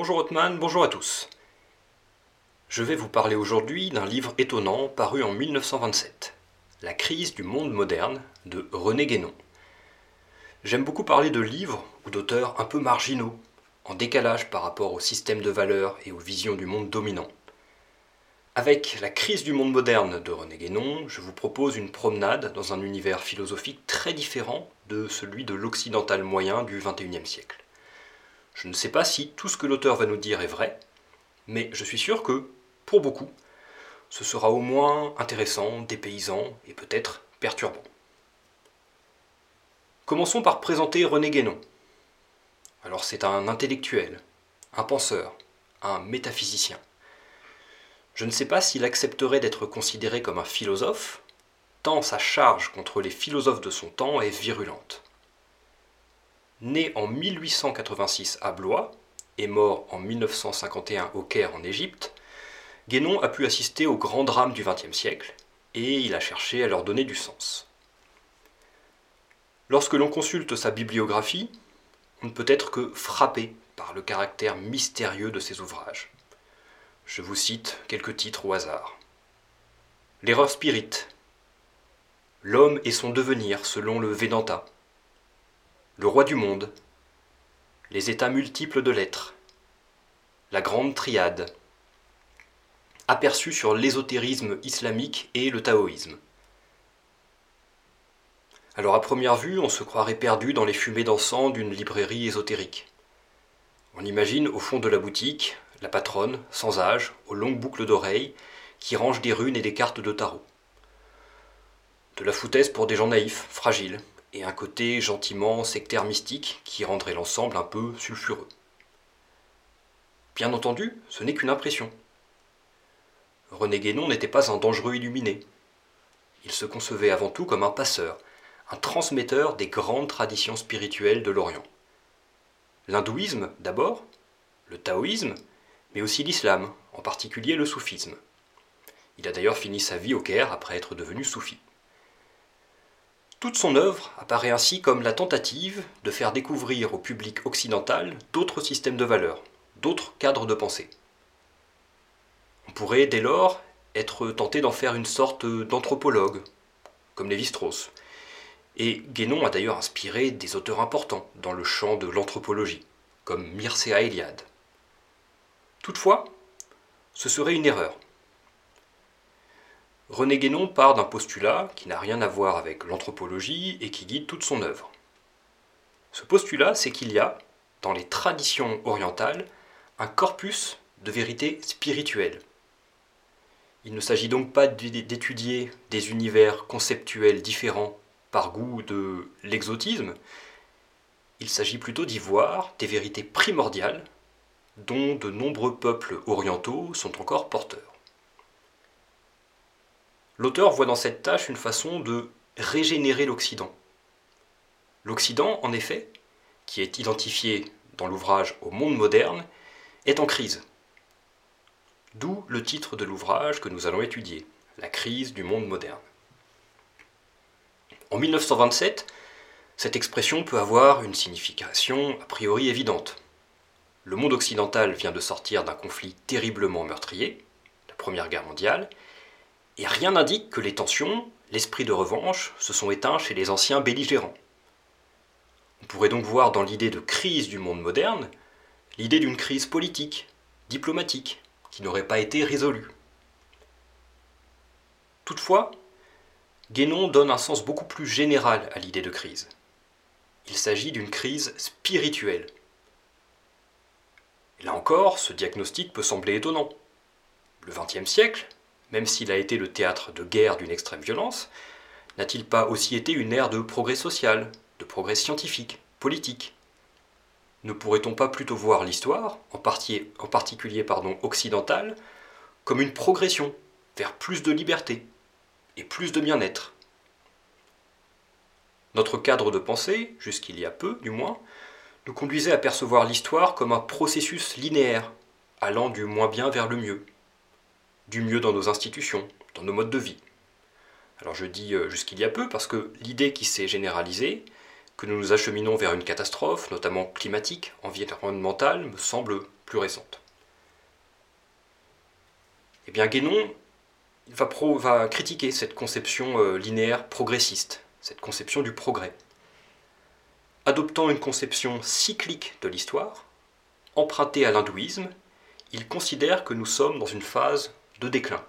Bonjour Hotman, bonjour à tous. Je vais vous parler aujourd'hui d'un livre étonnant paru en 1927, La crise du monde moderne de René Guénon. J'aime beaucoup parler de livres ou d'auteurs un peu marginaux, en décalage par rapport au système de valeurs et aux visions du monde dominant. Avec La crise du monde moderne de René Guénon, je vous propose une promenade dans un univers philosophique très différent de celui de l'occidental moyen du XXIe siècle. Je ne sais pas si tout ce que l'auteur va nous dire est vrai, mais je suis sûr que, pour beaucoup, ce sera au moins intéressant, dépaysant et peut-être perturbant. Commençons par présenter René Guénon. Alors c'est un intellectuel, un penseur, un métaphysicien. Je ne sais pas s'il accepterait d'être considéré comme un philosophe, tant sa charge contre les philosophes de son temps est virulente. Né en 1886 à Blois et mort en 1951 au Caire en Égypte, Guénon a pu assister aux grands drames du XXe siècle et il a cherché à leur donner du sens. Lorsque l'on consulte sa bibliographie, on ne peut être que frappé par le caractère mystérieux de ses ouvrages. Je vous cite quelques titres au hasard. L'erreur spirit. L'homme et son devenir selon le Vedanta. Le roi du monde. Les états multiples de l'être. La grande triade. Aperçu sur l'ésotérisme islamique et le taoïsme. Alors à première vue, on se croirait perdu dans les fumées d'encens d'une librairie ésotérique. On imagine au fond de la boutique la patronne, sans âge, aux longues boucles d'oreilles, qui range des runes et des cartes de tarot. De la foutaise pour des gens naïfs, fragiles, et un côté gentiment sectaire mystique qui rendrait l'ensemble un peu sulfureux. Bien entendu, ce n'est qu'une impression. René Guénon n'était pas un dangereux illuminé. Il se concevait avant tout comme un passeur, un transmetteur des grandes traditions spirituelles de l'Orient. L'hindouisme d'abord, le taoïsme, mais aussi l'islam, en particulier le soufisme. Il a d'ailleurs fini sa vie au Caire après être devenu soufi. Toute son œuvre apparaît ainsi comme la tentative de faire découvrir au public occidental d'autres systèmes de valeurs, d'autres cadres de pensée. On pourrait dès lors être tenté d'en faire une sorte d'anthropologue, comme Lévi-Strauss. Et Guénon a d'ailleurs inspiré des auteurs importants dans le champ de l'anthropologie, comme Mircea Eliade. Toutefois, ce serait une erreur. René Guénon part d'un postulat qui n'a rien à voir avec l'anthropologie et qui guide toute son œuvre. Ce postulat, c'est qu'il y a, dans les traditions orientales, un corpus de vérité spirituelle. Il ne s'agit donc pas d'étudier des univers conceptuels différents par goût de l'exotisme, il s'agit plutôt d'y voir des vérités primordiales dont de nombreux peuples orientaux sont encore porteurs. L'auteur voit dans cette tâche une façon de régénérer l'Occident. L'Occident, en effet, qui est identifié dans l'ouvrage au monde moderne, est en crise. D'où le titre de l'ouvrage que nous allons étudier, La crise du monde moderne. En 1927, cette expression peut avoir une signification a priori évidente. Le monde occidental vient de sortir d'un conflit terriblement meurtrier, la Première Guerre mondiale, et rien n'indique que les tensions, l'esprit de revanche, se sont éteints chez les anciens belligérants. On pourrait donc voir dans l'idée de crise du monde moderne l'idée d'une crise politique, diplomatique, qui n'aurait pas été résolue. Toutefois, Guénon donne un sens beaucoup plus général à l'idée de crise. Il s'agit d'une crise spirituelle, Là encore, ce diagnostic peut sembler étonnant. Le XXe siècle, même s'il a été le théâtre de guerre d'une extrême violence, n'a-t-il pas aussi été une ère de progrès social, de progrès scientifique, politique? Ne pourrait-on pas plutôt voir l'histoire, en, particulier occidentale, comme une progression vers plus de liberté et plus de bien-être? Notre cadre de pensée, jusqu'il y a peu du moins, nous conduisait à percevoir l'histoire comme un processus linéaire, allant du moins bien vers le mieux. Du mieux dans nos institutions, dans nos modes de vie. Alors je dis euh, jusqu'il y a peu parce que l'idée qui s'est généralisée, que nous nous acheminons vers une catastrophe, notamment climatique, environnementale, me semble plus récentes. Eh bien, Guénon va, va critiquer cette conception euh, linéaire progressiste, cette conception du progrès. Adoptant une conception cyclique de l'histoire, empruntée à l'hindouisme, il considère que nous sommes dans une phase de déclin.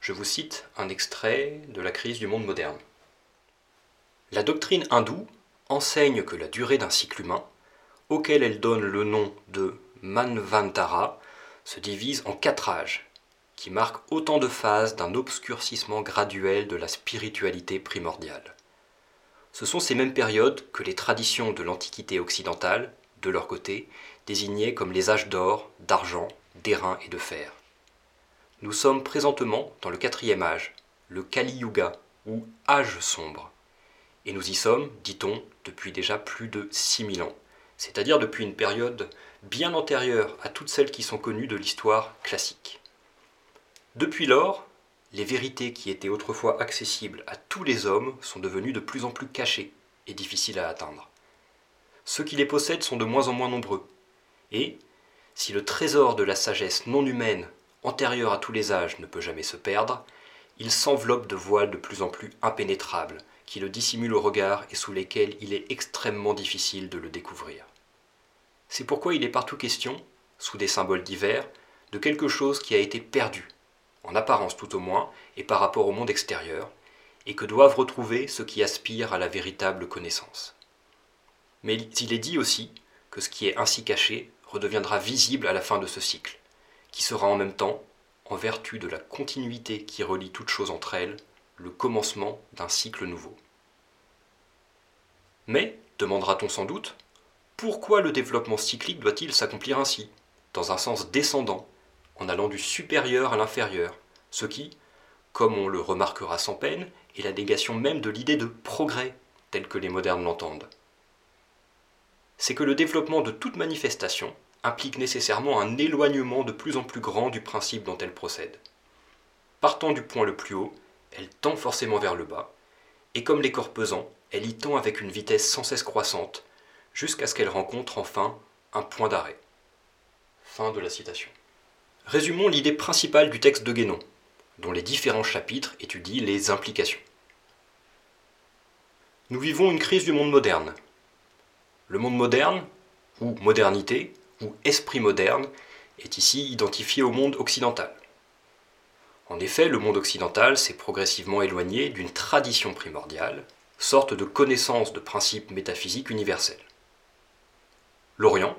Je vous cite un extrait de la crise du monde moderne. La doctrine hindoue enseigne que la durée d'un cycle humain, auquel elle donne le nom de Manvantara, se divise en quatre âges, qui marquent autant de phases d'un obscurcissement graduel de la spiritualité primordiale. Ce sont ces mêmes périodes que les traditions de l'Antiquité occidentale, de leur côté, désignaient comme les âges d'or, d'argent, d'airain et de fer. Nous sommes présentement dans le quatrième âge, le Kali Yuga, ou âge sombre. Et nous y sommes, dit-on, depuis déjà plus de 6000 ans, c'est-à-dire depuis une période bien antérieure à toutes celles qui sont connues de l'histoire classique. Depuis lors, les vérités qui étaient autrefois accessibles à tous les hommes sont devenues de plus en plus cachées et difficiles à atteindre. Ceux qui les possèdent sont de moins en moins nombreux, et, si le trésor de la sagesse non humaine, antérieure à tous les âges, ne peut jamais se perdre, il s'enveloppe de voiles de plus en plus impénétrables, qui le dissimulent au regard et sous lesquels il est extrêmement difficile de le découvrir. C'est pourquoi il est partout question, sous des symboles divers, de quelque chose qui a été perdu, en apparence tout au moins, et par rapport au monde extérieur, et que doivent retrouver ceux qui aspirent à la véritable connaissance. Mais il est dit aussi que ce qui est ainsi caché redeviendra visible à la fin de ce cycle, qui sera en même temps, en vertu de la continuité qui relie toutes choses entre elles, le commencement d'un cycle nouveau. Mais, demandera-t-on sans doute, pourquoi le développement cyclique doit-il s'accomplir ainsi, dans un sens descendant, en allant du supérieur à l'inférieur, ce qui, comme on le remarquera sans peine, est la négation même de l'idée de progrès, telle que les modernes l'entendent. C'est que le développement de toute manifestation implique nécessairement un éloignement de plus en plus grand du principe dont elle procède. Partant du point le plus haut, elle tend forcément vers le bas, et comme les corps pesants, elle y tend avec une vitesse sans cesse croissante, jusqu'à ce qu'elle rencontre enfin un point d'arrêt. Fin de la citation. Résumons l'idée principale du texte de Guénon, dont les différents chapitres étudient les implications. Nous vivons une crise du monde moderne. Le monde moderne, ou modernité, ou esprit moderne, est ici identifié au monde occidental. En effet, le monde occidental s'est progressivement éloigné d'une tradition primordiale, sorte de connaissance de principes métaphysiques universels. L'Orient,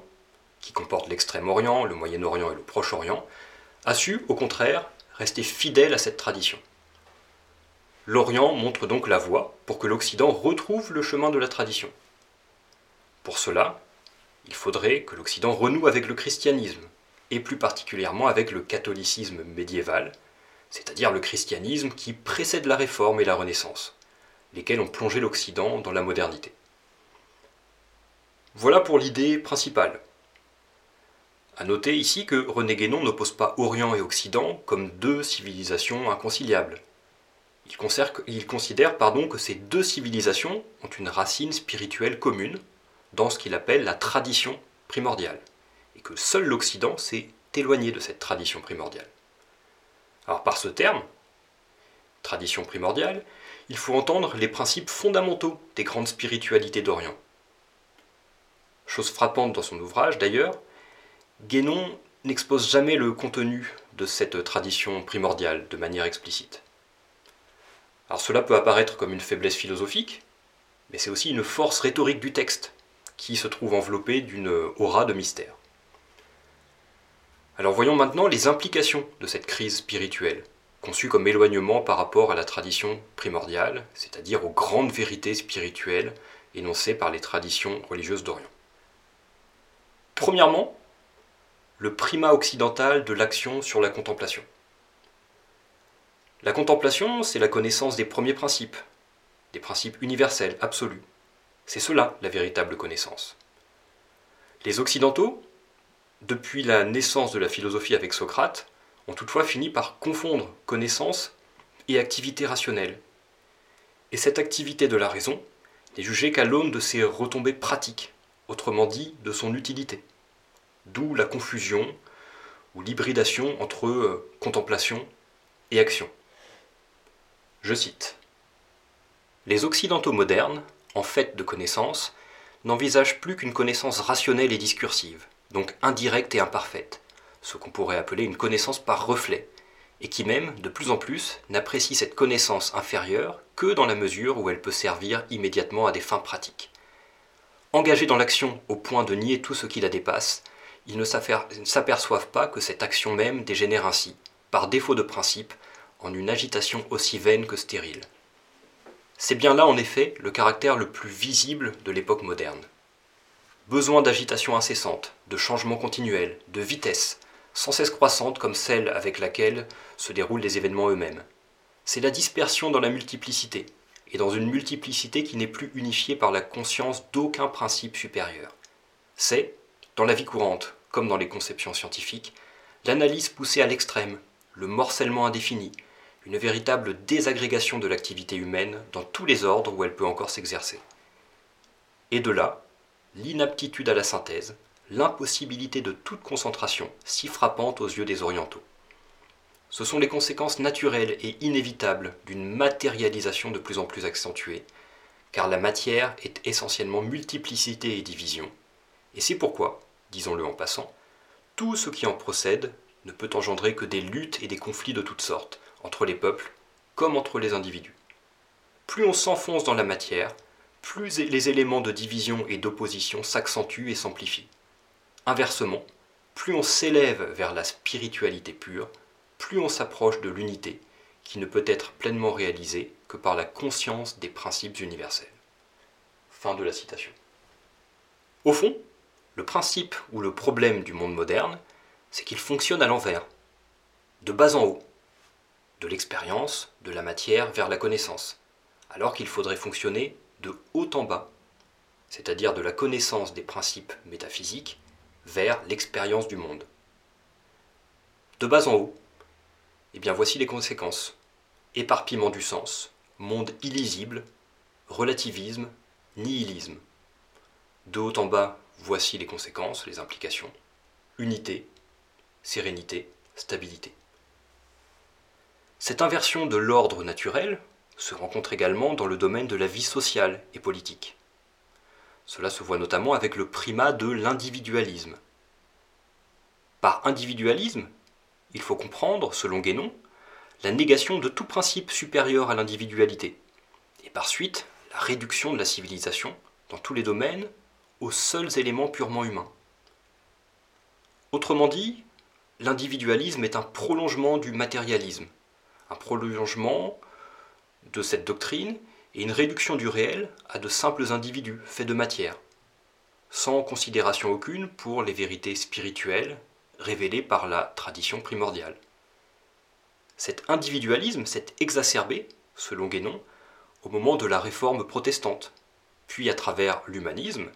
qui comporte l'Extrême-Orient, le Moyen-Orient et le Proche-Orient, a su, au contraire, rester fidèle à cette tradition. L'Orient montre donc la voie pour que l'Occident retrouve le chemin de la tradition. Pour cela, il faudrait que l'Occident renoue avec le christianisme, et plus particulièrement avec le catholicisme médiéval, c'est-à-dire le christianisme qui précède la Réforme et la Renaissance, lesquels ont plongé l'Occident dans la modernité. Voilà pour l'idée principale. A noter ici que René Guénon n'oppose pas Orient et Occident comme deux civilisations inconciliables. Il considère, pardon, que ces deux civilisations ont une racine spirituelle commune, dans ce qu'il appelle la tradition primordiale, et que seul l'Occident s'est éloigné de cette tradition primordiale. Alors par ce terme, tradition primordiale, il faut entendre les principes fondamentaux des grandes spiritualités d'Orient. Chose frappante dans son ouvrage d'ailleurs, Guénon n'expose jamais le contenu de cette tradition primordiale de manière explicite. Alors cela peut apparaître comme une faiblesse philosophique, mais c'est aussi une force rhétorique du texte, qui se trouve enveloppé d'une aura de mystère. Alors voyons maintenant les implications de cette crise spirituelle, conçue comme éloignement par rapport à la tradition primordiale, c'est-à-dire aux grandes vérités spirituelles énoncées par les traditions religieuses d'Orient. Premièrement, le primat occidental de l'action sur la contemplation. La contemplation, c'est la connaissance des premiers principes, des principes universels, absolus, c'est cela la véritable connaissance. Les Occidentaux, depuis la naissance de la philosophie avec Socrate, ont toutefois fini par confondre connaissance et activité rationnelle. Et cette activité de la raison n'est jugée qu'à l'aune de ses retombées pratiques, autrement dit de son utilité. d'où la confusion ou l'hybridation entre euh, contemplation et action. Je cite Les Occidentaux modernes, en fait de connaissance, n'envisagent plus qu'une connaissance rationnelle et discursive, donc indirecte et imparfaite, ce qu'on pourrait appeler une connaissance par reflet, et qui même, de plus en plus, n'apprécie cette connaissance inférieure que dans la mesure où elle peut servir immédiatement à des fins pratiques. Engagés dans l'action au point de nier tout ce qui la dépasse, ils ne s'aperçoivent pas que cette action même dégénère ainsi, par défaut de principe, en une agitation aussi vaine que stérile. C'est bien là en effet le caractère le plus visible de l'époque moderne. Besoin d'agitation incessante, de changement continuel, de vitesse, sans cesse croissante comme celle avec laquelle se déroulent les événements eux-mêmes. C'est la dispersion dans la multiplicité, et dans une multiplicité qui n'est plus unifiée par la conscience d'aucun principe supérieur. C'est, dans la vie courante, comme dans les conceptions scientifiques, l'analyse poussée à l'extrême, le morcellement indéfini, une véritable désagrégation de l'activité humaine dans tous les ordres où elle peut encore s'exercer. Et de là, l'inaptitude à la synthèse, l'impossibilité de toute concentration, si frappante aux yeux des orientaux. Ce sont les conséquences naturelles et inévitables d'une matérialisation de plus en plus accentuée, car la matière est essentiellement multiplicité et division, et c'est pourquoi, disons-le en passant, tout ce qui en procède ne peut engendrer que des luttes et des conflits de toutes sortes, entre les peuples comme entre les individus. Plus on s'enfonce dans la matière, plus les éléments de division et d'opposition s'accentuent et s'amplifient. Inversement, plus on s'élève vers la spiritualité pure, plus on s'approche de l'unité, qui ne peut être pleinement réalisée que par la conscience des principes universels. Fin de la citation. Au fond, le principe ou le problème du monde moderne, c'est qu'il fonctionne à l'envers, de bas en haut, de l'expérience, de la matière vers la connaissance, alors qu'il faudrait fonctionner de haut en bas, c'est-à-dire de la connaissance des principes métaphysiques vers l'expérience du monde. De bas en haut, eh bien voici les conséquences. Éparpillement du sens, monde illisible, relativisme, nihilisme. De haut en bas, voici les conséquences, les implications. Unité, sérénité, stabilité. Cette inversion de l'ordre naturel se rencontre également dans le domaine de la vie sociale et politique. Cela se voit notamment avec le primat de l'individualisme. Par individualisme, il faut comprendre, selon Guénon, la négation de tout principe supérieur à l'individualité, et par suite la réduction de la civilisation, dans tous les domaines, aux seuls éléments purement humains. Autrement dit, l'individualisme est un prolongement du matérialisme, un prolongement de cette doctrine et une réduction du réel à de simples individus faits de matière, sans considération aucune pour les vérités spirituelles révélées par la tradition primordiale. Cet individualisme s'est exacerbé, selon Guénon, au moment de la réforme protestante, puis à travers l'humanisme,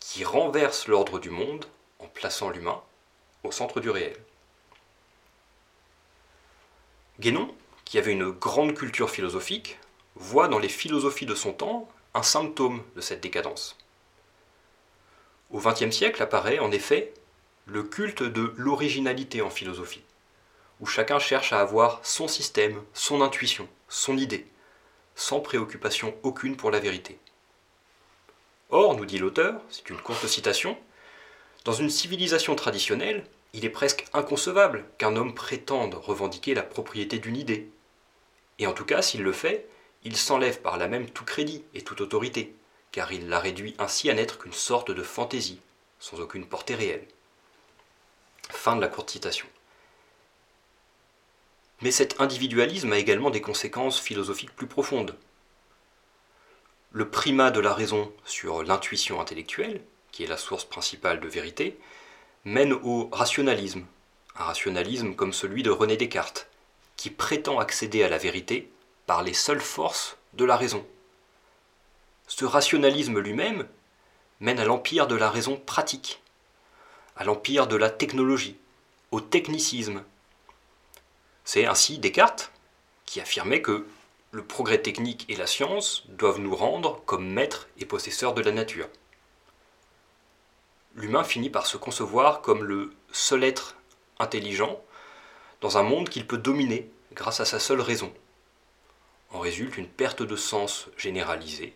qui renverse l'ordre du monde en plaçant l'humain au centre du réel. Guénon, qui avait une grande culture philosophique, voit dans les philosophies de son temps un symptôme de cette décadence. Au XXe siècle apparaît en effet le culte de l'originalité en philosophie, où chacun cherche à avoir son système, son intuition, son idée, sans préoccupation aucune pour la vérité. Or, nous dit l'auteur, c'est une courte citation, dans une civilisation traditionnelle, il est presque inconcevable qu'un homme prétende revendiquer la propriété d'une idée. Et en tout cas, s'il le fait, il s'enlève par là même tout crédit et toute autorité, car il la réduit ainsi à n'être qu'une sorte de fantaisie, sans aucune portée réelle. Fin de la courte citation. Mais cet individualisme a également des conséquences philosophiques plus profondes. Le primat de la raison sur l'intuition intellectuelle, qui est la source principale de vérité, mène au rationalisme, un rationalisme comme celui de René Descartes, qui prétend accéder à la vérité par les seules forces de la raison. Ce rationalisme lui-même mène à l'empire de la raison pratique, à l'empire de la technologie, au technicisme. C'est ainsi Descartes qui affirmait que le progrès technique et la science doivent nous rendre comme maîtres et possesseurs de la nature. L'humain finit par se concevoir comme le seul être intelligent dans un monde qu'il peut dominer grâce à sa seule raison. En résulte une perte de sens généralisée,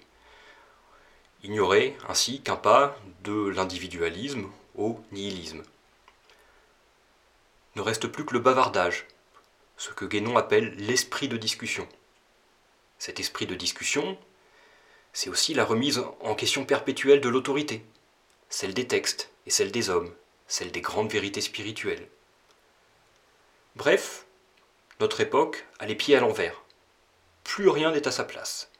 ignorer ainsi qu'un pas de l'individualisme au nihilisme. Ne reste plus que le bavardage, ce que Guénon appelle l'esprit de discussion. Cet esprit de discussion, c'est aussi la remise en question perpétuelle de l'autorité, celle des textes et celle des hommes, celle des grandes vérités spirituelles. Bref, notre époque a les pieds à l'envers. Plus rien n'est à sa place.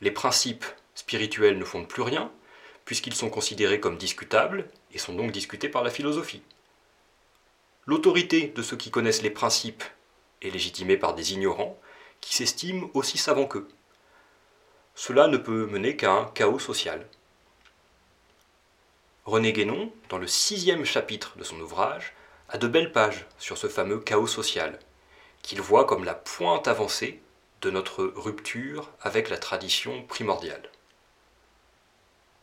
Les principes spirituels ne fondent plus rien, puisqu'ils sont considérés comme discutables et sont donc discutés par la philosophie. L'autorité de ceux qui connaissent les principes est légitimée par des ignorants qui s'estiment aussi savants qu'eux. Cela ne peut mener qu'à un chaos social. René Guénon, dans le sixième chapitre de son ouvrage, a de belles pages sur ce fameux chaos social, qu'il voit comme la pointe avancée de notre rupture avec la tradition primordiale.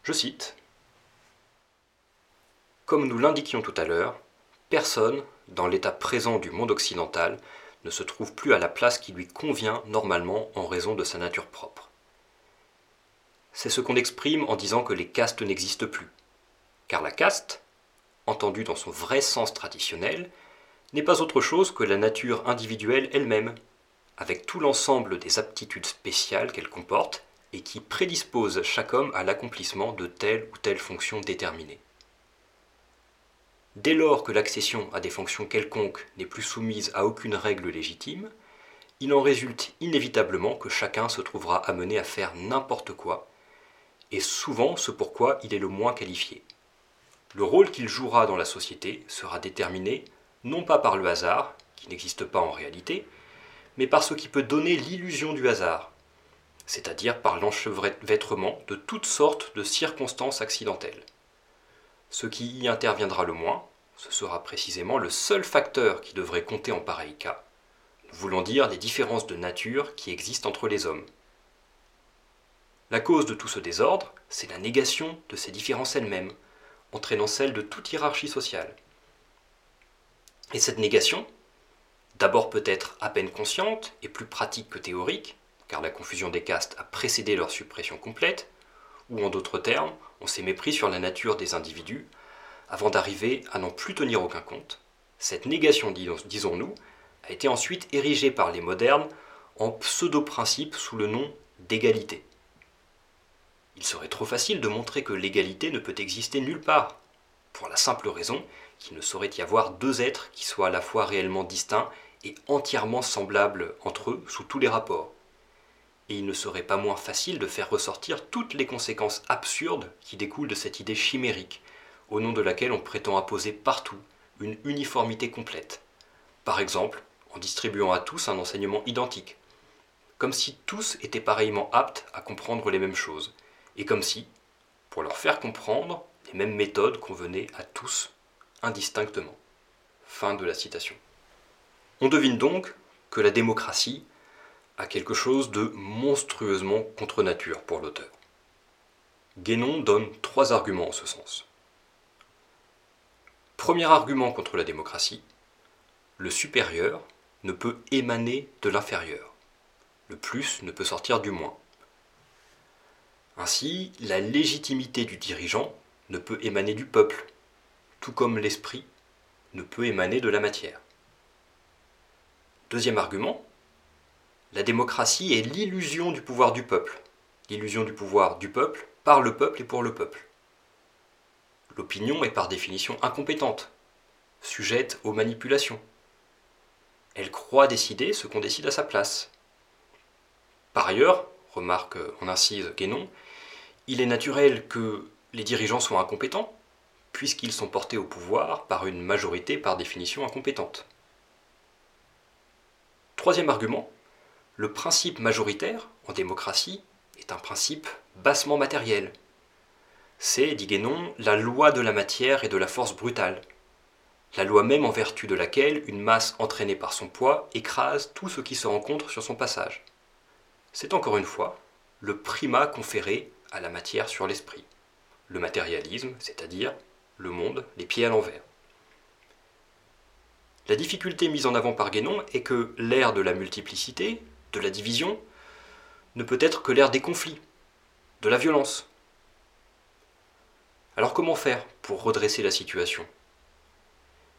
Je cite Comme nous l'indiquions tout à l'heure, personne, dans l'état présent du monde occidental, ne se trouve plus à la place qui lui convient normalement en raison de sa nature propre. C'est ce qu'on exprime en disant que les castes n'existent plus. Car la caste, entendue dans son vrai sens traditionnel, n'est pas autre chose que la nature individuelle elle-même, avec tout l'ensemble des aptitudes spéciales qu'elle comporte et qui prédisposent chaque homme à l'accomplissement de telle ou telle fonction déterminée. Dès lors que l'accession à des fonctions quelconques n'est plus soumise à aucune règle légitime, il en résulte inévitablement que chacun se trouvera amené à faire n'importe quoi, et souvent ce pourquoi il est le moins qualifié. Le rôle qu'il jouera dans la société sera déterminé non pas par le hasard, qui n'existe pas en réalité, mais par ce qui peut donner l'illusion du hasard, c'est-à-dire par l'enchevêtrement de toutes sortes de circonstances accidentelles. Ce qui y interviendra le moins, ce sera précisément le seul facteur qui devrait compter en pareil cas, voulant dire les différences de nature qui existent entre les hommes. La cause de tout ce désordre, c'est la négation de ces différences elles-mêmes, entraînant celle de toute hiérarchie sociale. Et cette négation, d'abord peut-être à peine consciente et plus pratique que théorique, car la confusion des castes a précédé leur suppression complète, ou en d'autres termes, on s'est mépris sur la nature des individus, avant d'arriver à n'en plus tenir aucun compte. Cette négation, disons-nous, a été ensuite érigée par les modernes en pseudo-principe sous le nom d'égalité. Il serait trop facile de montrer que l'égalité ne peut exister nulle part, pour la simple raison qu'il ne saurait y avoir deux êtres qui soient à la fois réellement distincts et entièrement semblables entre eux sous tous les rapports. Et il ne serait pas moins facile de faire ressortir toutes les conséquences absurdes qui découlent de cette idée chimérique, au nom de laquelle on prétend imposer partout une uniformité complète. Par exemple, en distribuant à tous un enseignement identique, comme si tous étaient pareillement aptes à comprendre les mêmes choses, et comme si, pour leur faire comprendre, les mêmes méthodes convenaient à tous indistinctement. Fin de la citation. On devine donc que la démocratie a quelque chose de monstrueusement contre nature pour l'auteur. Guénon donne trois arguments en ce sens. Premier argument contre la démocratie, le supérieur ne peut émaner de l'inférieur. Le plus ne peut sortir du moins. Ainsi, la légitimité du dirigeant ne peut émaner du peuple, tout comme l'esprit ne peut émaner de la matière. Deuxième argument, la démocratie est l'illusion du pouvoir du peuple, l'illusion du pouvoir du peuple par le peuple et pour le peuple. L'opinion est par définition incompétente, sujette aux manipulations. Elle croit décider ce qu'on décide à sa place. Par ailleurs, remarque en incise Guénon, il est naturel que les dirigeants soient incompétents, puisqu'ils sont portés au pouvoir par une majorité par définition incompétente. Troisième argument, le principe majoritaire en démocratie est un principe bassement matériel. C'est, dit Guénon, la loi de la matière et de la force brutale, la loi même en vertu de laquelle une masse entraînée par son poids écrase tout ce qui se rencontre sur son passage. C'est encore une fois le primat conféré à la matière sur l'esprit. Le matérialisme, c'est-à-dire le monde les pieds à l'envers. La difficulté mise en avant par Guénon est que l'ère de la multiplicité, de la division, ne peut être que l'ère des conflits, de la violence. Alors comment faire pour redresser la situation?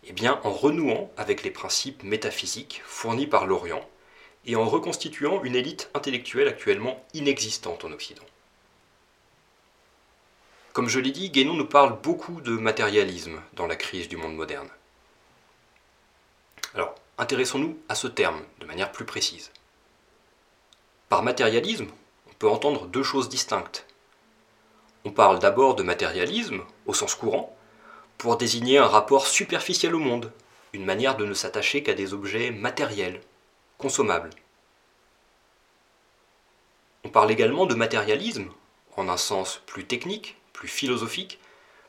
Eh bien en renouant avec les principes métaphysiques fournis par l'Orient et en reconstituant une élite intellectuelle actuellement inexistante en Occident. Comme je l'ai dit, Guénon nous parle beaucoup de matérialisme dans la crise du monde moderne. Alors, intéressons-nous à ce terme de manière plus précise. Par matérialisme, on peut entendre deux choses distinctes. On parle d'abord de matérialisme, au sens courant, pour désigner un rapport superficiel au monde, une manière de ne s'attacher qu'à des objets matériels, consommables. On parle également de matérialisme, en un sens plus technique, philosophique,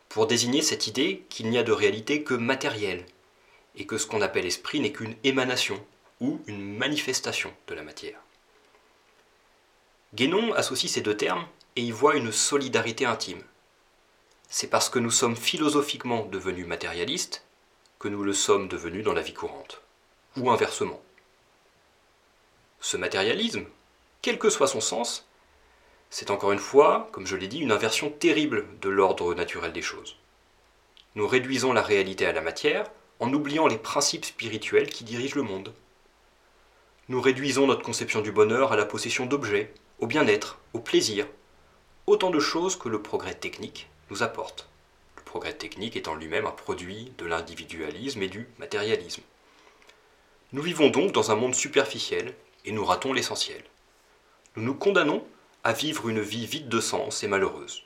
pour désigner cette idée qu'il n'y a de réalité que matérielle, et que ce qu'on appelle esprit n'est qu'une émanation ou une manifestation de la matière. Guénon associe ces deux termes et y voit une solidarité intime. C'est parce que nous sommes philosophiquement devenus matérialistes que nous le sommes devenus dans la vie courante, ou inversement. Ce matérialisme, quel que soit son sens, c'est encore une fois, comme je l'ai dit, une inversion terrible de l'ordre naturel des choses. Nous réduisons la réalité à la matière en oubliant les principes spirituels qui dirigent le monde. Nous réduisons notre conception du bonheur à la possession d'objets, au bien-être, au plaisir, autant de choses que le progrès technique nous apporte. Le progrès technique étant lui-même un produit de l'individualisme et du matérialisme. Nous vivons donc dans un monde superficiel et nous ratons l'essentiel. Nous nous condamnons à vivre une vie vide de sens et malheureuse.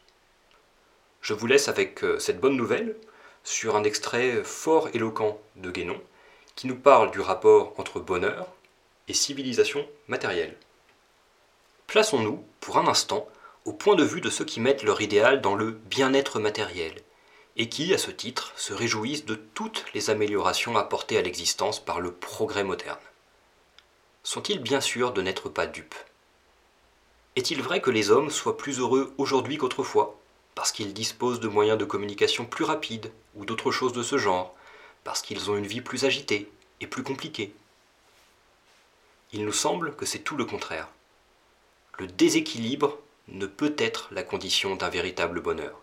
Je vous laisse avec euh, cette bonne nouvelle sur un extrait fort éloquent de Guénon qui nous parle du rapport entre bonheur et civilisation matérielle. Plaçons-nous, pour un instant, au point de vue de ceux qui mettent leur idéal dans le bien-être matériel, et qui, à ce titre, se réjouissent de toutes les améliorations apportées à l'existence par le progrès moderne. Sont-ils bien sûrs de n'être pas dupes? Est-il vrai que les hommes soient plus heureux aujourd'hui qu'autrefois, parce qu'ils disposent de moyens de communication plus rapides, ou d'autres choses de ce genre, parce qu'ils ont une vie plus agitée et plus compliquée? Il nous semble que c'est tout le contraire. Le déséquilibre ne peut être la condition d'un véritable bonheur.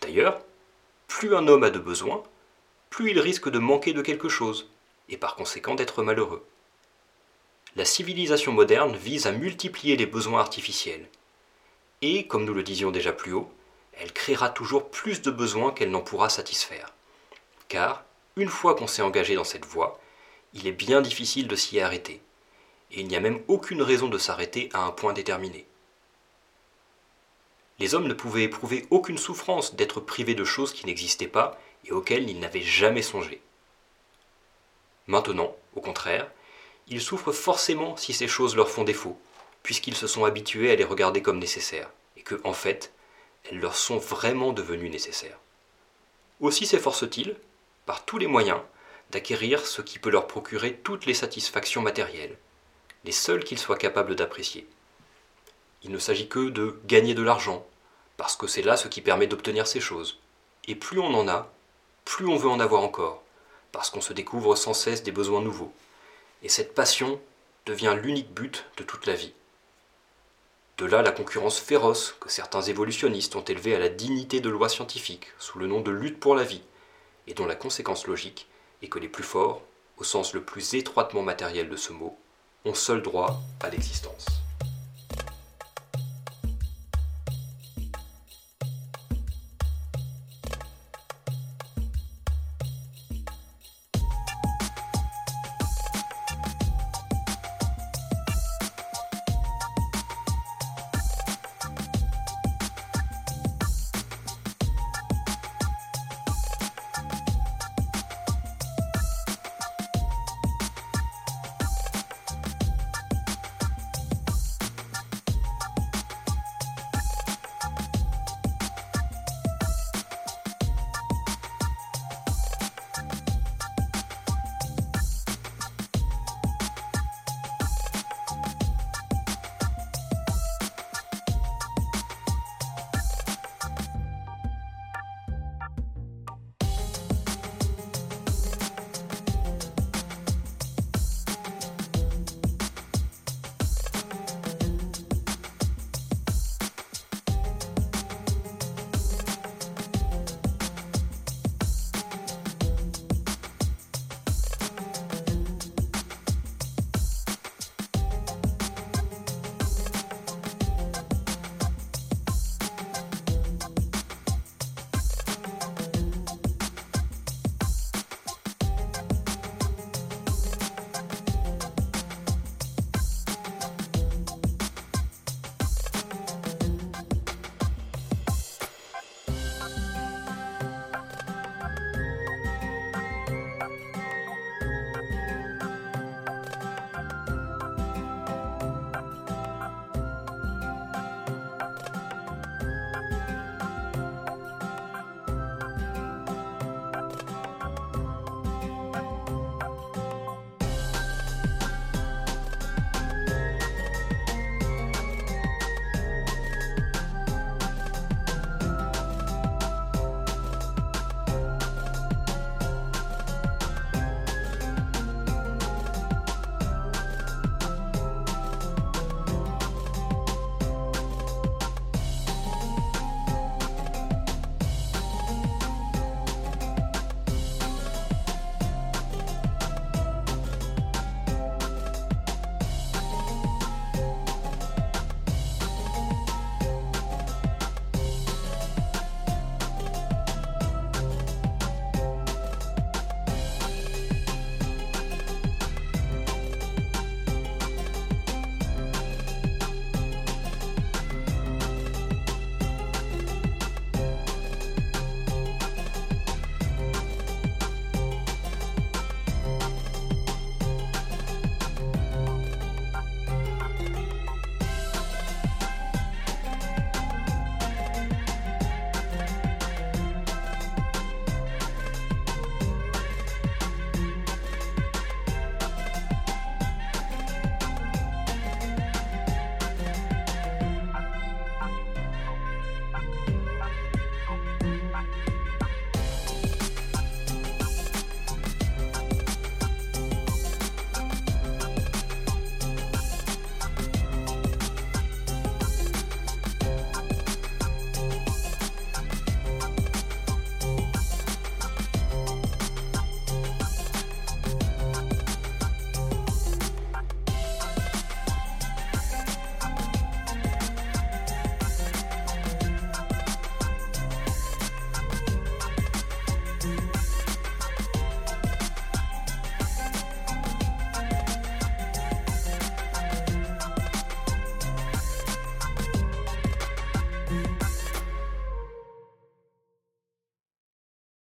D'ailleurs, plus un homme a de besoins, plus il risque de manquer de quelque chose, et par conséquent d'être malheureux la civilisation moderne vise à multiplier les besoins artificiels. Et, comme nous le disions déjà plus haut, elle créera toujours plus de besoins qu'elle n'en pourra satisfaire. Car, une fois qu'on s'est engagé dans cette voie, il est bien difficile de s'y arrêter, et il n'y a même aucune raison de s'arrêter à un point déterminé. Les hommes ne pouvaient éprouver aucune souffrance d'être privés de choses qui n'existaient pas et auxquelles ils n'avaient jamais songé. Maintenant, au contraire, ils souffrent forcément si ces choses leur font défaut, puisqu'ils se sont habitués à les regarder comme nécessaires, et que, en fait, elles leur sont vraiment devenues nécessaires. Aussi s'efforcent-ils, par tous les moyens, d'acquérir ce qui peut leur procurer toutes les satisfactions matérielles, les seules qu'ils soient capables d'apprécier. Il ne s'agit que de gagner de l'argent, parce que c'est là ce qui permet d'obtenir ces choses. Et plus on en a, plus on veut en avoir encore, parce qu'on se découvre sans cesse des besoins nouveaux et cette passion devient l'unique but de toute la vie. De là la concurrence féroce que certains évolutionnistes ont élevée à la dignité de loi scientifique sous le nom de lutte pour la vie, et dont la conséquence logique est que les plus forts, au sens le plus étroitement matériel de ce mot, ont seul droit à l'existence.